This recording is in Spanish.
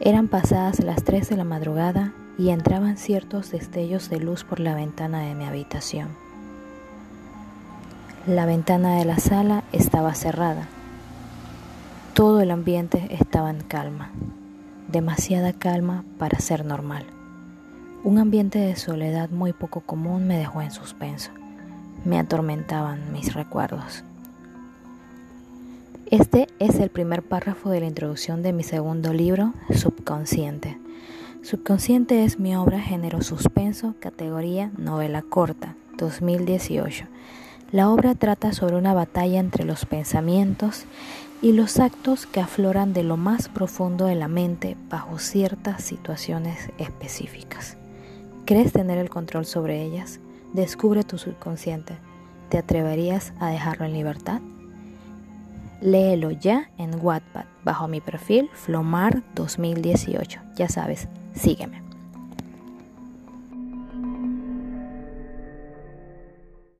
Eran pasadas las 3 de la madrugada y entraban ciertos destellos de luz por la ventana de mi habitación. La ventana de la sala estaba cerrada. Todo el ambiente estaba en calma, demasiada calma para ser normal. Un ambiente de soledad muy poco común me dejó en suspenso. Me atormentaban mis recuerdos. Este es el primer párrafo de la introducción de mi segundo libro, Subconsciente. Subconsciente es mi obra género suspenso, categoría novela corta, 2018. La obra trata sobre una batalla entre los pensamientos y los actos que afloran de lo más profundo de la mente bajo ciertas situaciones específicas. ¿Crees tener el control sobre ellas? Descubre tu subconsciente. ¿Te atreverías a dejarlo en libertad? Léelo ya en Wattpad bajo mi perfil Flomar 2018. Ya sabes, sígueme.